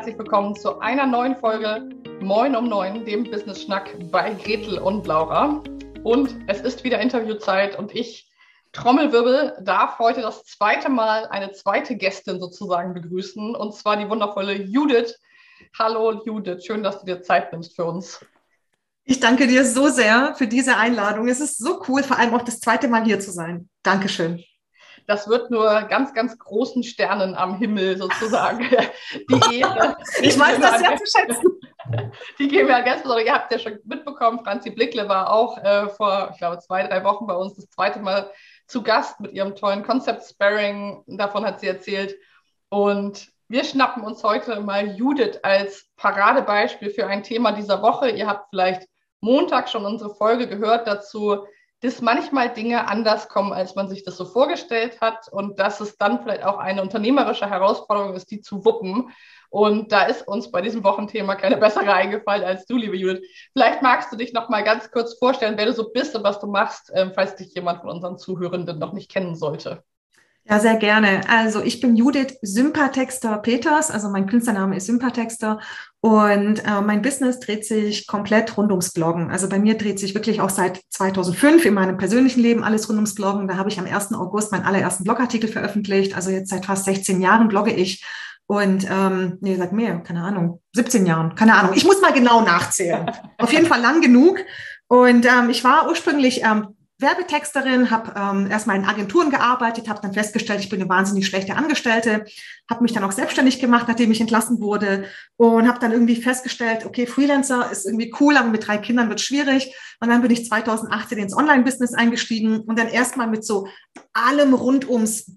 herzlich willkommen zu einer neuen Folge Moin um Neun, dem Business Schnack bei Gretel und Laura. Und es ist wieder Interviewzeit und ich, Trommelwirbel, darf heute das zweite Mal eine zweite Gästin sozusagen begrüßen und zwar die wundervolle Judith. Hallo Judith, schön, dass du dir Zeit nimmst für uns. Ich danke dir so sehr für diese Einladung. Es ist so cool, vor allem auch das zweite Mal hier zu sein. Dankeschön das wird nur ganz, ganz großen Sternen am Himmel sozusagen. Die Ehre. ich weiß das sehr zu schätzen. Die geben ja ganz besonders. Ihr habt ja schon mitbekommen, Franzi Blickle war auch äh, vor, ich glaube, zwei, drei Wochen bei uns das zweite Mal zu Gast mit ihrem tollen Concept Sparring. Davon hat sie erzählt. Und wir schnappen uns heute mal Judith als Paradebeispiel für ein Thema dieser Woche. Ihr habt vielleicht Montag schon unsere Folge gehört dazu, dass manchmal Dinge anders kommen, als man sich das so vorgestellt hat und dass es dann vielleicht auch eine unternehmerische Herausforderung ist, die zu wuppen. Und da ist uns bei diesem Wochenthema keine bessere eingefallen als du, liebe Judith. Vielleicht magst du dich noch mal ganz kurz vorstellen, wer du so bist und was du machst, ähm, falls dich jemand von unseren Zuhörenden noch nicht kennen sollte. Ja, sehr gerne. Also ich bin Judith Sympathexter Peters, also mein Künstlername ist Sympathexter und äh, mein Business dreht sich komplett rund ums Bloggen. Also bei mir dreht sich wirklich auch seit 2005 in meinem persönlichen Leben alles rund ums Bloggen. Da habe ich am 1. August meinen allerersten Blogartikel veröffentlicht. Also jetzt seit fast 16 Jahren blogge ich. Und ähm, nee, seit mehr, keine Ahnung, 17 Jahren, keine Ahnung. Ich muss mal genau nachzählen. Auf jeden Fall lang genug. Und ähm, ich war ursprünglich ähm, Werbetexterin, habe ähm, erstmal in Agenturen gearbeitet, habe dann festgestellt, ich bin eine wahnsinnig schlechte Angestellte, habe mich dann auch selbstständig gemacht, nachdem ich entlassen wurde und habe dann irgendwie festgestellt, okay, Freelancer ist irgendwie cool, aber mit drei Kindern wird schwierig. Und dann bin ich 2018 ins Online-Business eingestiegen und dann erstmal mit so allem rund ums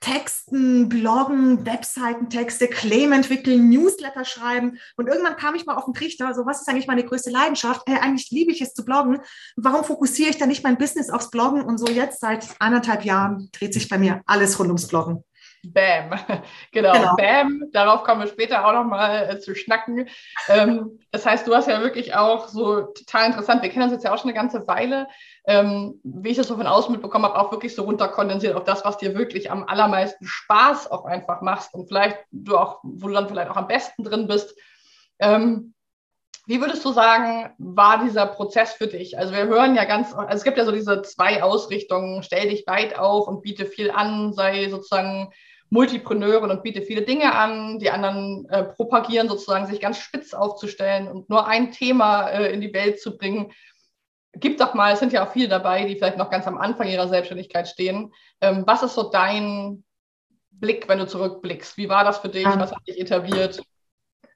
Texten, Bloggen, Webseitentexte, Claim entwickeln, Newsletter schreiben. Und irgendwann kam ich mal auf den Trichter, so was ist eigentlich meine größte Leidenschaft? Hey, eigentlich liebe ich es zu bloggen. Warum fokussiere ich da nicht mein Business aufs Bloggen? Und so jetzt seit anderthalb Jahren dreht sich bei mir alles rund ums Bloggen. Bam, genau, genau, Bam, darauf kommen wir später auch nochmal äh, zu schnacken. Ähm, das heißt, du hast ja wirklich auch so total interessant, wir kennen uns jetzt ja auch schon eine ganze Weile, ähm, wie ich das so von außen mitbekommen habe, auch wirklich so runterkondensiert auf das, was dir wirklich am allermeisten Spaß auch einfach machst und vielleicht du auch, wo du dann vielleicht auch am besten drin bist. Ähm, wie würdest du sagen, war dieser Prozess für dich? Also wir hören ja ganz, also es gibt ja so diese zwei Ausrichtungen, stell dich weit auf und biete viel an, sei sozusagen Multipreneurin und biete viele Dinge an. Die anderen äh, propagieren sozusagen, sich ganz spitz aufzustellen und nur ein Thema äh, in die Welt zu bringen. Gib doch mal, es sind ja auch viele dabei, die vielleicht noch ganz am Anfang ihrer Selbstständigkeit stehen. Ähm, was ist so dein Blick, wenn du zurückblickst? Wie war das für dich? Was hat dich etabliert?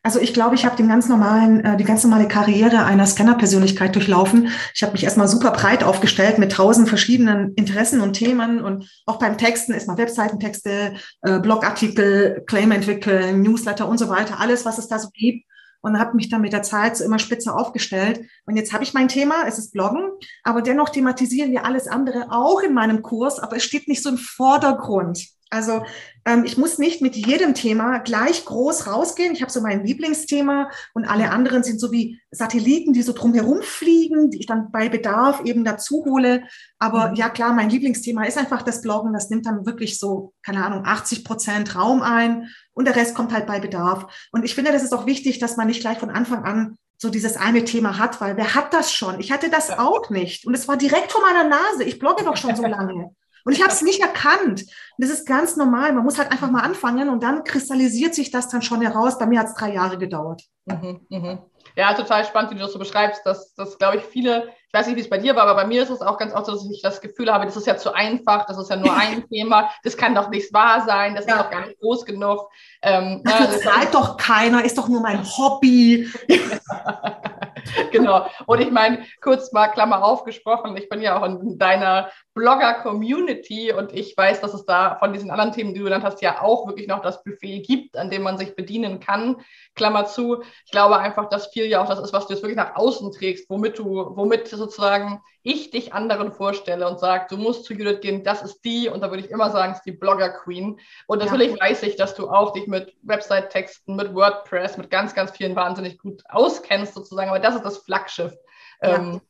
Also ich glaube, ich habe den ganz normalen, äh, die ganz normale Karriere einer Scanner-Persönlichkeit durchlaufen. Ich habe mich erstmal super breit aufgestellt mit tausend verschiedenen Interessen und Themen und auch beim Texten ist mal Webseitentexte, äh, Blogartikel, Claim entwickeln, Newsletter und so weiter, alles, was es da so gibt und habe mich dann mit der Zeit so immer spitzer aufgestellt. Und jetzt habe ich mein Thema, es ist Bloggen, aber dennoch thematisieren wir alles andere auch in meinem Kurs, aber es steht nicht so im Vordergrund. Also ähm, ich muss nicht mit jedem Thema gleich groß rausgehen. Ich habe so mein Lieblingsthema und alle anderen sind so wie Satelliten, die so drumherum fliegen, die ich dann bei Bedarf eben dazu hole. Aber mhm. ja klar, mein Lieblingsthema ist einfach das Bloggen. Das nimmt dann wirklich so, keine Ahnung, 80 Prozent Raum ein und der Rest kommt halt bei Bedarf. Und ich finde, das ist auch wichtig, dass man nicht gleich von Anfang an so dieses eine Thema hat, weil wer hat das schon? Ich hatte das auch nicht. Und es war direkt vor meiner Nase. Ich blogge doch schon so lange. Und ich habe es nicht erkannt. das ist ganz normal. Man muss halt einfach mal anfangen und dann kristallisiert sich das dann schon heraus. Bei mir hat es drei Jahre gedauert. Mhm, mh. Ja, total spannend, wie du das so beschreibst, dass, dass glaube ich, viele, ich weiß nicht, wie es bei dir war, aber bei mir ist es auch ganz oft so, dass ich das Gefühl habe, das ist ja zu einfach, das ist ja nur ein Thema, das kann doch nicht wahr sein, das ja. ist doch gar nicht groß genug. Ähm, Dafür ja, zahlt doch keiner, ist doch nur mein Hobby. genau. Und ich meine, kurz mal Klammer aufgesprochen, ich bin ja auch in deiner Blogger-Community und ich weiß, dass es da von diesen anderen Themen, die du genannt hast, ja auch wirklich noch das Buffet gibt, an dem man sich bedienen kann. Klammer zu. Ich glaube einfach, dass viel ja auch das ist, was du jetzt wirklich nach außen trägst, womit du, womit sozusagen ich dich anderen vorstelle und sage, du musst zu Judith gehen, das ist die, und da würde ich immer sagen, ist die Blogger Queen. Und natürlich ja. weiß ich, dass du auch dich mit Website-Texten, mit WordPress, mit ganz, ganz vielen wahnsinnig gut auskennst sozusagen, aber das ist das Flaggschiff. Ja, ähm,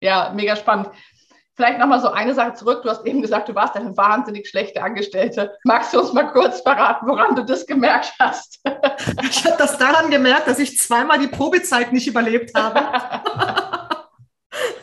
ja mega spannend. Vielleicht nochmal so eine Sache zurück. Du hast eben gesagt, du warst eine wahnsinnig schlechte Angestellte. Magst du uns mal kurz verraten, woran du das gemerkt hast? Ich habe das daran gemerkt, dass ich zweimal die Probezeit nicht überlebt habe.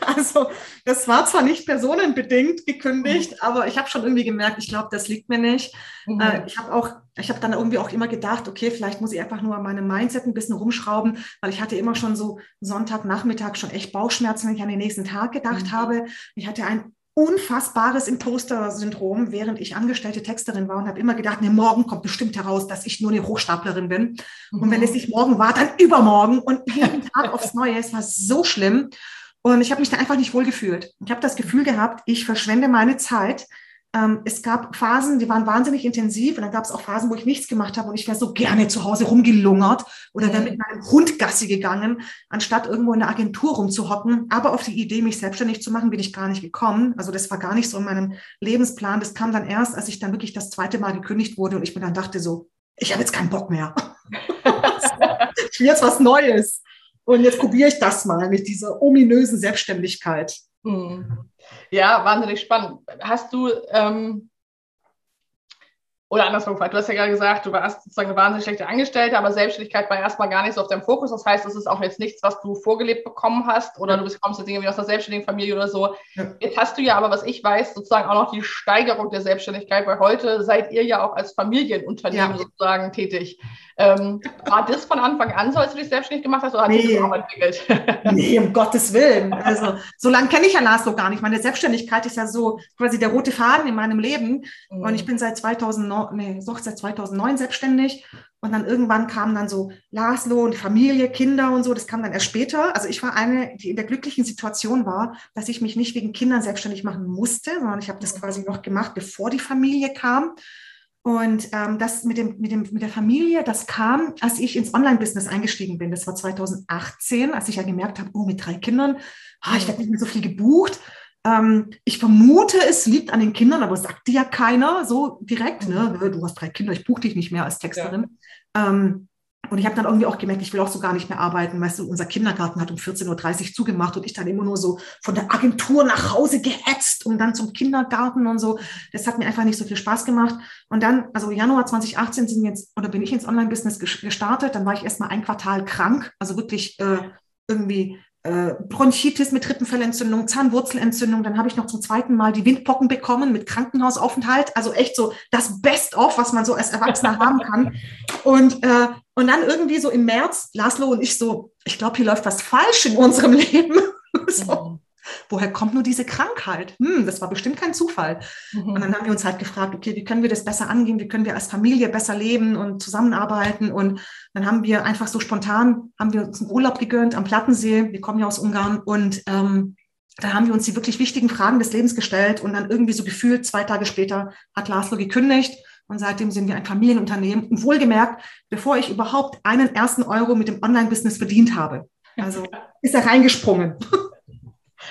Also das war zwar nicht personenbedingt gekündigt, mhm. aber ich habe schon irgendwie gemerkt, ich glaube, das liegt mir nicht. Mhm. Äh, ich habe auch, ich habe dann irgendwie auch immer gedacht, okay, vielleicht muss ich einfach nur an meinem Mindset ein bisschen rumschrauben, weil ich hatte immer schon so Sonntagnachmittag schon echt Bauchschmerzen, wenn ich an den nächsten Tag gedacht mhm. habe. Ich hatte ein unfassbares Imposter-Syndrom, während ich angestellte Texterin war und habe immer gedacht, nee, morgen kommt bestimmt heraus, dass ich nur eine Hochstaplerin bin. Mhm. Und wenn es nicht morgen war, dann übermorgen und jeden Tag aufs Neue. Es war so schlimm. Und ich habe mich da einfach nicht wohl gefühlt. Ich habe das Gefühl gehabt, ich verschwende meine Zeit. Ähm, es gab Phasen, die waren wahnsinnig intensiv und dann gab es auch Phasen, wo ich nichts gemacht habe und ich wäre so gerne zu Hause rumgelungert oder wäre mit meinem Hund Gassi gegangen, anstatt irgendwo in der Agentur rumzuhocken. Aber auf die Idee, mich selbstständig zu machen, bin ich gar nicht gekommen. Also das war gar nicht so in meinem Lebensplan. Das kam dann erst, als ich dann wirklich das zweite Mal gekündigt wurde und ich mir dann dachte so, ich habe jetzt keinen Bock mehr. ich will jetzt was Neues. Und jetzt probiere ich das mal mit dieser ominösen Selbstständigkeit. Hm. Ja, wahnsinnig spannend. Hast du, ähm, oder andersrum gefragt, du hast ja gerade gesagt, du warst sozusagen eine wahnsinnig schlechte Angestellte, aber Selbstständigkeit war erstmal gar nicht so auf deinem Fokus. Das heißt, es ist auch jetzt nichts, was du vorgelebt bekommen hast oder ja. du bekommst jetzt irgendwie aus einer selbstständigen Familie oder so. Ja. Jetzt hast du ja aber, was ich weiß, sozusagen auch noch die Steigerung der Selbstständigkeit, weil heute seid ihr ja auch als Familienunternehmen ja. sozusagen tätig. Ähm, war das von Anfang an so, als du dich selbstständig gemacht hast, oder hat nee. sich das auch entwickelt? nee, um Gottes Willen. Also, so lange kenne ich ja Laszlo gar nicht. Meine Selbstständigkeit ist ja so quasi der rote Faden in meinem Leben. Mhm. Und ich bin seit 2009, nee, seit 2009 selbstständig. Und dann irgendwann kamen dann so Laszlo und Familie, Kinder und so. Das kam dann erst später. Also ich war eine, die in der glücklichen Situation war, dass ich mich nicht wegen Kindern selbstständig machen musste, sondern ich habe das quasi noch gemacht, bevor die Familie kam. Und ähm, das mit, dem, mit, dem, mit der Familie, das kam, als ich ins Online-Business eingestiegen bin. Das war 2018, als ich ja gemerkt habe, oh, mit drei Kindern, ah, ich werde nicht mehr so viel gebucht. Ähm, ich vermute, es liegt an den Kindern, aber sagt dir ja keiner so direkt. Ne? Du hast drei Kinder, ich buche dich nicht mehr als Texterin. Ja. Ähm, und ich habe dann irgendwie auch gemerkt, ich will auch so gar nicht mehr arbeiten. Weißt du, unser Kindergarten hat um 14.30 Uhr zugemacht und ich dann immer nur so von der Agentur nach Hause gehetzt und dann zum Kindergarten und so. Das hat mir einfach nicht so viel Spaß gemacht. Und dann, also Januar 2018 sind jetzt, oder bin ich ins Online-Business gestartet. Dann war ich erstmal ein Quartal krank, also wirklich äh, irgendwie äh, Bronchitis mit Rippenfellentzündung, Zahnwurzelentzündung. Dann habe ich noch zum zweiten Mal die Windpocken bekommen mit Krankenhausaufenthalt. Also echt so das Best-of, was man so als Erwachsener haben kann. Und, äh, und dann irgendwie so im März, Laszlo und ich so, ich glaube, hier läuft was falsch in unserem Leben. so. Woher kommt nur diese Krankheit? Hm, das war bestimmt kein Zufall. Mhm. Und dann haben wir uns halt gefragt, okay, wie können wir das besser angehen? Wie können wir als Familie besser leben und zusammenarbeiten? Und dann haben wir einfach so spontan, haben wir uns einen Urlaub gegönnt am Plattensee. Wir kommen ja aus Ungarn und ähm, da haben wir uns die wirklich wichtigen Fragen des Lebens gestellt und dann irgendwie so gefühlt zwei Tage später hat Laszlo gekündigt und seitdem sind wir ein Familienunternehmen. Und wohlgemerkt, bevor ich überhaupt einen ersten Euro mit dem Online-Business verdient habe. Also ist er reingesprungen.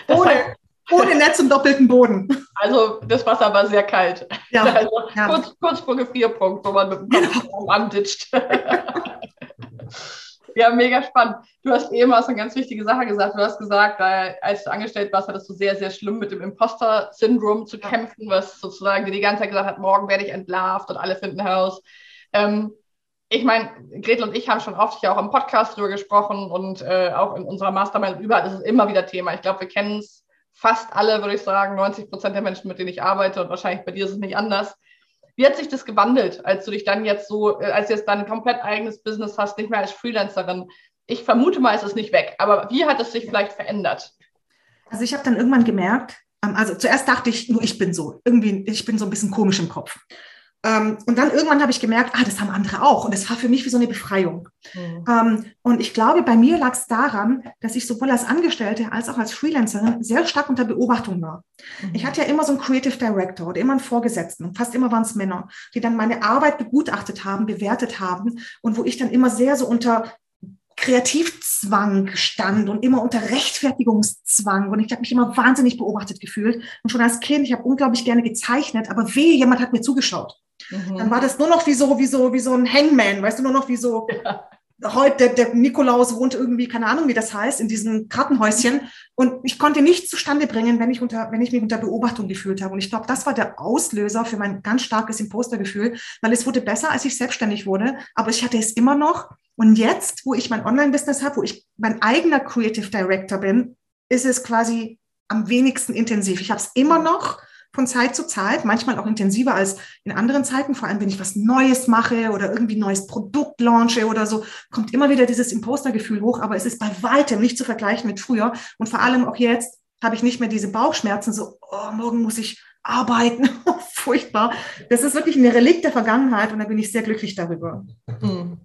Ohne, ohne Netz und doppelten Boden. Also das Wasser war sehr kalt. Ja, also ja. Kurz, kurz vor Gefrierpunkt, wo man mit dem Kopf ja. anditscht. ja, mega spannend. Du hast eben was eine ganz wichtige Sache gesagt. Du hast gesagt, als du angestellt warst, hattest du sehr, sehr schlimm mit dem Imposter-Syndrom zu kämpfen, was sozusagen dir die ganze Zeit gesagt hat, morgen werde ich entlarvt und alle finden heraus. Ähm, ich meine, Gretel und ich haben schon oft hier auch im Podcast drüber gesprochen und äh, auch in unserer Mastermind überall ist es immer wieder Thema. Ich glaube, wir kennen es fast alle, würde ich sagen, 90 Prozent der Menschen, mit denen ich arbeite und wahrscheinlich bei dir ist es nicht anders. Wie hat sich das gewandelt, als du dich dann jetzt so, äh, als du jetzt dein komplett eigenes Business hast, nicht mehr als Freelancerin? Ich vermute mal, es ist nicht weg, aber wie hat es sich vielleicht verändert? Also ich habe dann irgendwann gemerkt, ähm, also zuerst dachte ich, nur ich bin so, irgendwie, ich bin so ein bisschen komisch im Kopf. Ähm, und dann irgendwann habe ich gemerkt, ah, das haben andere auch. Und das war für mich wie so eine Befreiung. Mhm. Ähm, und ich glaube, bei mir lag es daran, dass ich sowohl als Angestellte als auch als Freelancerin sehr stark unter Beobachtung war. Mhm. Ich hatte ja immer so einen Creative Director oder immer einen Vorgesetzten. Und fast immer waren es Männer, die dann meine Arbeit begutachtet haben, bewertet haben und wo ich dann immer sehr so unter Kreativzwang stand und immer unter Rechtfertigungszwang. Und ich habe mich immer wahnsinnig beobachtet gefühlt. Und schon als Kind, ich habe unglaublich gerne gezeichnet, aber weh, jemand hat mir zugeschaut. Mhm. Dann war das nur noch wie so, wie so, wie so ein Hangman, weißt du, nur noch wie so, ja. heute, der, der Nikolaus wohnt irgendwie, keine Ahnung, wie das heißt, in diesem Kartenhäuschen. Und ich konnte nichts zustande bringen, wenn ich, unter, wenn ich mich unter Beobachtung gefühlt habe. Und ich glaube, das war der Auslöser für mein ganz starkes Impostergefühl, weil es wurde besser, als ich selbstständig wurde. Aber ich hatte es immer noch. Und jetzt, wo ich mein Online-Business habe, wo ich mein eigener Creative Director bin, ist es quasi am wenigsten intensiv. Ich habe es immer noch von Zeit zu Zeit, manchmal auch intensiver als in anderen Zeiten, vor allem wenn ich was Neues mache oder irgendwie neues Produkt launche oder so, kommt immer wieder dieses Impostergefühl hoch, aber es ist bei weitem nicht zu vergleichen mit früher und vor allem auch jetzt habe ich nicht mehr diese Bauchschmerzen, so, oh, morgen muss ich arbeiten, furchtbar. Das ist wirklich ein Relikt der Vergangenheit und da bin ich sehr glücklich darüber. Hm.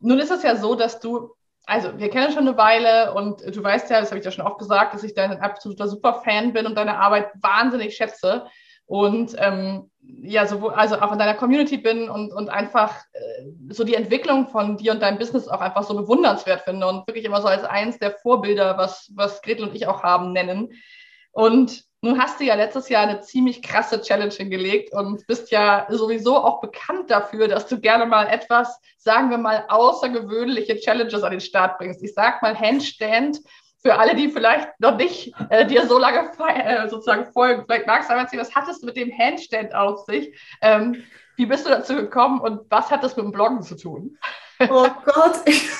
Nun ist es ja so, dass du also wir kennen schon eine Weile und du weißt ja, das habe ich ja schon oft gesagt, dass ich dein absoluter Superfan bin und deine Arbeit wahnsinnig schätze und ähm, ja, sowohl, also auch in deiner Community bin und, und einfach äh, so die Entwicklung von dir und deinem Business auch einfach so bewundernswert finde und wirklich immer so als eins der Vorbilder, was, was Gretel und ich auch haben, nennen. Und nun hast du ja letztes Jahr eine ziemlich krasse Challenge hingelegt und bist ja sowieso auch bekannt dafür, dass du gerne mal etwas, sagen wir mal, außergewöhnliche Challenges an den Start bringst. Ich sag mal Handstand für alle, die vielleicht noch nicht äh, dir so lange äh, sozusagen folgen. Vielleicht magst du einmal erzählen, was hattest du mit dem Handstand auf sich? Ähm, wie bist du dazu gekommen und was hat das mit dem Bloggen zu tun? Oh Gott, ich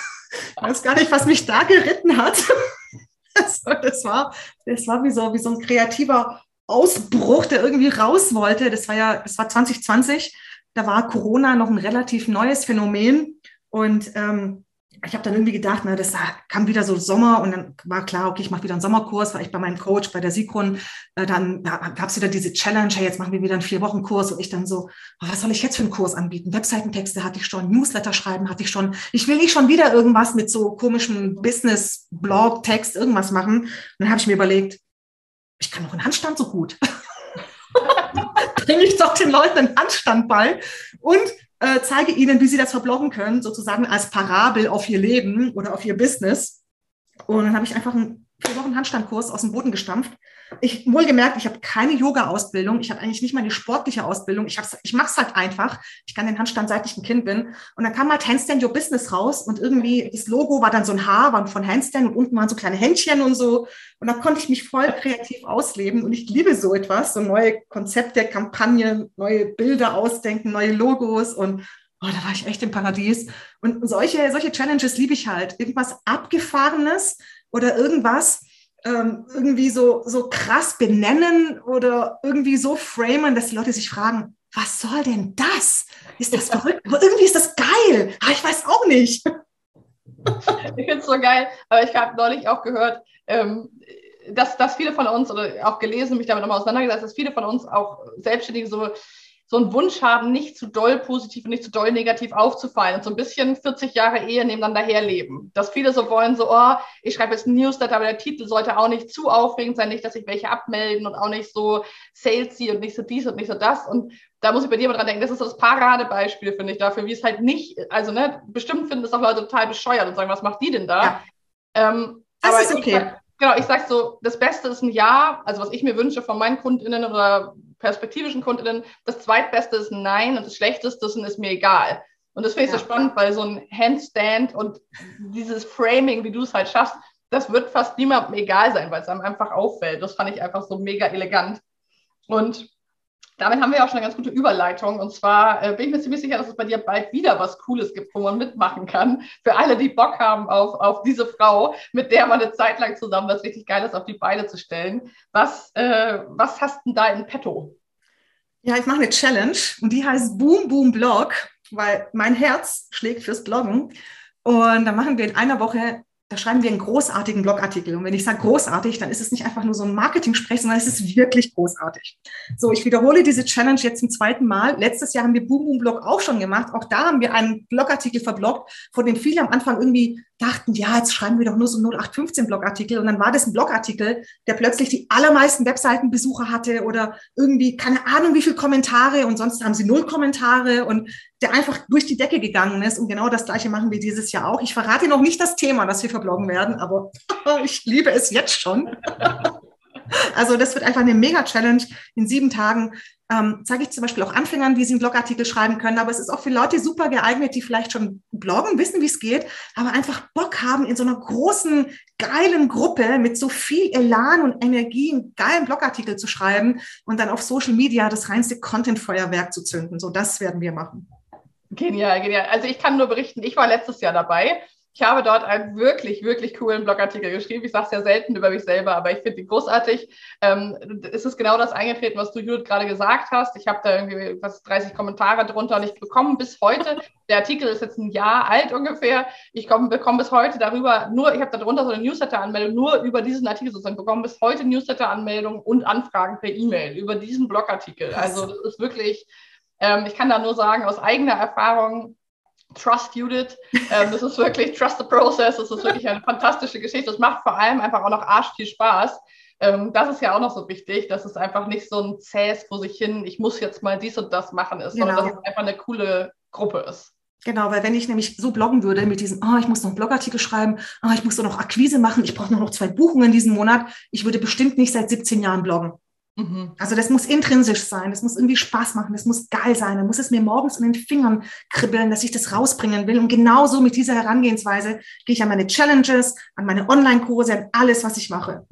weiß gar nicht, was mich da geritten hat. Also das war, das war wie so, wie so ein kreativer Ausbruch, der irgendwie raus wollte. Das war ja, das war 2020. Da war Corona noch ein relativ neues Phänomen. Und ähm, ich habe dann irgendwie gedacht, na, das kam wieder so Sommer und dann war klar, okay, ich mache wieder einen Sommerkurs, war ich bei meinem Coach, bei der Sikron, äh, dann ja, gab es wieder diese Challenge, hey, jetzt machen wir wieder einen vier Wochen Kurs und ich dann so, oh, was soll ich jetzt für einen Kurs anbieten? Webseitentexte hatte ich schon, Newsletter schreiben hatte ich schon. Ich will nicht schon wieder irgendwas mit so komischen Business, Blog, Text, irgendwas machen. Und dann habe ich mir überlegt, ich kann doch einen Handstand so gut. Bringe ich doch den Leuten einen Handstand bei und äh, zeige ihnen, wie sie das verbloggen können, sozusagen als Parabel auf ihr Leben oder auf ihr Business. Und dann habe ich einfach einen vier Wochen Handstandkurs aus dem Boden gestampft. Ich wohlgemerkt, ich habe keine Yoga-Ausbildung, ich habe eigentlich nicht mal eine sportliche Ausbildung. Ich, ich mache es halt einfach. Ich kann den Handstand, seit ich ein Kind bin. Und dann kam halt Handstand Your Business raus und irgendwie das Logo war dann so ein Haar, war von Handstand und unten waren so kleine Händchen und so. Und da konnte ich mich voll kreativ ausleben und ich liebe so etwas, so neue Konzepte, Kampagnen, neue Bilder ausdenken, neue Logos und Oh, da war ich echt im Paradies. Und solche, solche Challenges liebe ich halt. Irgendwas Abgefahrenes, oder irgendwas ähm, irgendwie so, so krass benennen oder irgendwie so framen, dass die Leute sich fragen, was soll denn das? Ist das verrückt? Aber irgendwie ist das geil. Aber ich weiß auch nicht. Ich finde es so geil, aber ich habe neulich auch gehört, ähm, dass, dass viele von uns oder auch gelesen, mich damit nochmal auseinandergesetzt, dass viele von uns auch Selbstständige so so einen Wunsch haben, nicht zu doll positiv und nicht zu doll negativ aufzufallen und so ein bisschen 40 Jahre Ehe nebeneinander herleben. Dass viele so wollen, so, oh, ich schreibe jetzt ein Newsletter, aber der Titel sollte auch nicht zu aufregend sein, nicht, dass sich welche abmelden und auch nicht so salesy und nicht so dies und nicht so das. Und da muss ich bei dir mal dran denken, das ist so das Paradebeispiel, finde ich, dafür, wie es halt nicht, also ne, bestimmt finden das auch Leute total bescheuert und sagen, was macht die denn da? Ja. Ähm, das ist okay. Ich, genau, ich sage so, das Beste ist ein Ja, also was ich mir wünsche von meinen KundInnen oder perspektivischen KundInnen, das zweitbeste ist ein Nein und das schlechteste ist, ist mir egal. Und das finde ich ja. so spannend, weil so ein Handstand und dieses Framing, wie du es halt schaffst, das wird fast niemandem egal sein, weil es einem einfach auffällt. Das fand ich einfach so mega elegant. Und damit haben wir auch schon eine ganz gute Überleitung. Und zwar äh, bin ich mir ziemlich sicher, dass es bei dir bald wieder was Cooles gibt, wo man mitmachen kann. Für alle, die Bock haben auf, auf diese Frau, mit der man eine Zeit lang zusammen was richtig Geiles auf die Beine zu stellen. Was, äh, was hast du denn da in petto? Ja, ich mache eine Challenge und die heißt Boom Boom Blog, weil mein Herz schlägt fürs Bloggen. Und da machen wir in einer Woche da schreiben wir einen großartigen Blogartikel. Und wenn ich sage großartig, dann ist es nicht einfach nur so ein Marketing-Sprech, sondern es ist wirklich großartig. So, ich wiederhole diese Challenge jetzt zum zweiten Mal. Letztes Jahr haben wir Boom Boom Blog auch schon gemacht. Auch da haben wir einen Blogartikel verbloggt, von dem viele am Anfang irgendwie dachten, ja, jetzt schreiben wir doch nur so 0815 Blogartikel. Und dann war das ein Blogartikel, der plötzlich die allermeisten Webseitenbesucher hatte oder irgendwie keine Ahnung, wie viele Kommentare und sonst haben sie null Kommentare und der einfach durch die Decke gegangen ist. Und genau das Gleiche machen wir dieses Jahr auch. Ich verrate noch nicht das Thema, das wir verbloggen werden, aber ich liebe es jetzt schon. Also das wird einfach eine Mega-Challenge in sieben Tagen. ähm, zeige ich zum Beispiel auch Anfängern, wie sie einen Blogartikel schreiben können. Aber es ist auch für Leute super geeignet, die vielleicht schon bloggen, wissen, wie es geht, aber einfach Bock haben, in so einer großen, geilen Gruppe mit so viel Elan und Energie einen geilen Blogartikel zu schreiben und dann auf Social Media das reinste Content-Feuerwerk zu zünden. So, das werden wir machen. Genial, genial. Also ich kann nur berichten, ich war letztes Jahr dabei ich habe dort einen wirklich, wirklich coolen Blogartikel geschrieben. Ich sage es ja selten über mich selber, aber ich finde ihn großartig. Ähm, es ist genau das eingetreten, was du, Judith, gerade gesagt hast. Ich habe da irgendwie fast 30 Kommentare drunter und ich bekomme bis heute, der Artikel ist jetzt ein Jahr alt ungefähr, ich komm, bekomme bis heute darüber nur, ich habe darunter so eine Newsletter-Anmeldung, nur über diesen Artikel sozusagen, bekomme bis heute Newsletter-Anmeldungen und Anfragen per E-Mail über diesen Blogartikel. Also das ist wirklich, ähm, ich kann da nur sagen, aus eigener Erfahrung, Trust Judith. Ähm, das ist wirklich Trust the Process. Das ist wirklich eine fantastische Geschichte. Es macht vor allem einfach auch noch arsch viel Spaß. Ähm, das ist ja auch noch so wichtig, dass es einfach nicht so ein zähes vor sich hin, ich muss jetzt mal dies und das machen ist, genau. sondern dass es einfach eine coole Gruppe ist. Genau, weil wenn ich nämlich so bloggen würde mit diesem, oh, ich muss noch einen Blogartikel schreiben, oh, ich muss noch Akquise machen, ich brauche nur noch zwei Buchungen diesen Monat, ich würde bestimmt nicht seit 17 Jahren bloggen. Mhm. Also das muss intrinsisch sein, das muss irgendwie Spaß machen, das muss geil sein, dann muss es mir morgens in den Fingern kribbeln, dass ich das rausbringen will. Und genauso mit dieser Herangehensweise gehe ich an meine Challenges, an meine Online-Kurse, an alles, was ich mache.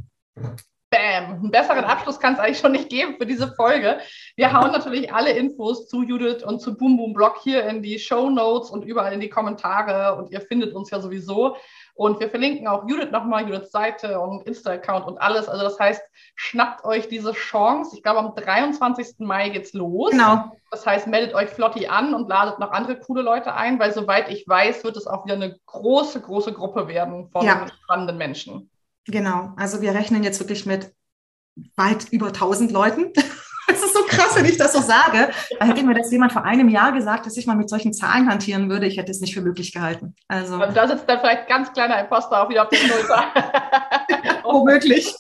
Bam, einen besseren Abschluss kann es eigentlich schon nicht geben für diese Folge. Wir hauen natürlich alle Infos zu Judith und zu Boom Boom Blog hier in die Show Notes und überall in die Kommentare und ihr findet uns ja sowieso. Und wir verlinken auch Judith nochmal, Judiths Seite und Insta-Account und alles. Also das heißt, schnappt euch diese Chance. Ich glaube, am 23. Mai geht's los. Genau. Das heißt, meldet euch Flotti an und ladet noch andere coole Leute ein, weil soweit ich weiß, wird es auch wieder eine große, große Gruppe werden von ja. spannenden Menschen. Genau. Also wir rechnen jetzt wirklich mit weit über 1000 Leuten. Das ist so krass, wenn ich das so sage. Da hätte mir das jemand vor einem Jahr gesagt, dass ich mal mit solchen Zahlen hantieren würde. Ich hätte es nicht für möglich gehalten. Also Und da sitzt dann vielleicht ganz kleiner Imposter auch wieder auf der Schulter. Womöglich.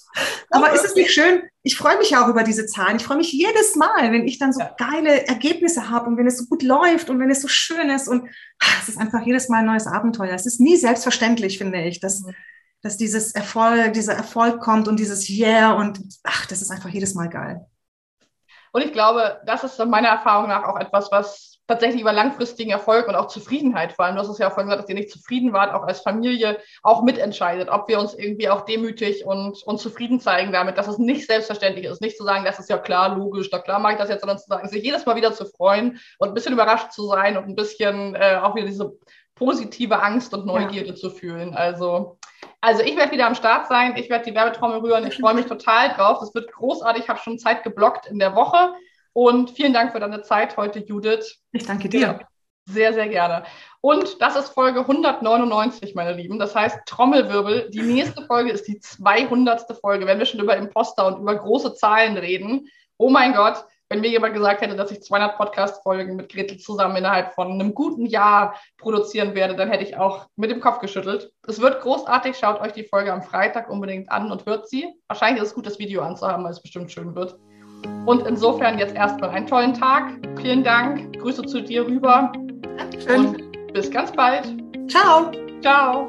Aber ist es nicht schön? Ich freue mich ja auch über diese Zahlen. Ich freue mich jedes Mal, wenn ich dann so ja. geile Ergebnisse habe und wenn es so gut läuft und wenn es so schön ist. Und ach, es ist einfach jedes Mal ein neues Abenteuer. Es ist nie selbstverständlich, finde ich, dass, mhm. dass dieses Erfolg, dieser Erfolg kommt und dieses Yeah und ach, das ist einfach jedes Mal geil. Und ich glaube, das ist meiner Erfahrung nach auch etwas, was tatsächlich über langfristigen Erfolg und auch Zufriedenheit, vor allem, du hast es ja auch vorhin gesagt, dass ihr nicht zufrieden wart, auch als Familie, auch mitentscheidet, ob wir uns irgendwie auch demütig und, und zufrieden zeigen damit, dass es nicht selbstverständlich ist, nicht zu sagen, das ist ja klar, logisch, da klar mache ich das jetzt, sondern zu sagen, sich jedes Mal wieder zu freuen und ein bisschen überrascht zu sein und ein bisschen äh, auch wieder diese positive Angst und Neugierde ja. zu fühlen. Also also ich werde wieder am Start sein. Ich werde die Werbetrommel rühren. Ich freue mich total drauf. Das wird großartig. Ich habe schon Zeit geblockt in der Woche. Und vielen Dank für deine Zeit heute, Judith. Ich danke dir. Sehr, sehr gerne. Und das ist Folge 199, meine Lieben. Das heißt Trommelwirbel. Die nächste Folge ist die 200. Folge, wenn wir schon über Imposter und über große Zahlen reden. Oh mein Gott, wenn mir jemand gesagt hätte, dass ich 200 Podcast-Folgen mit Gretel zusammen innerhalb von einem guten Jahr produzieren werde, dann hätte ich auch mit dem Kopf geschüttelt. Es wird großartig. Schaut euch die Folge am Freitag unbedingt an und hört sie. Wahrscheinlich ist es gut, das Video anzuhaben, weil es bestimmt schön wird. Und insofern jetzt erstmal einen tollen Tag. Vielen Dank. Grüße zu dir rüber. Dankeschön. Und bis ganz bald. Ciao. Ciao.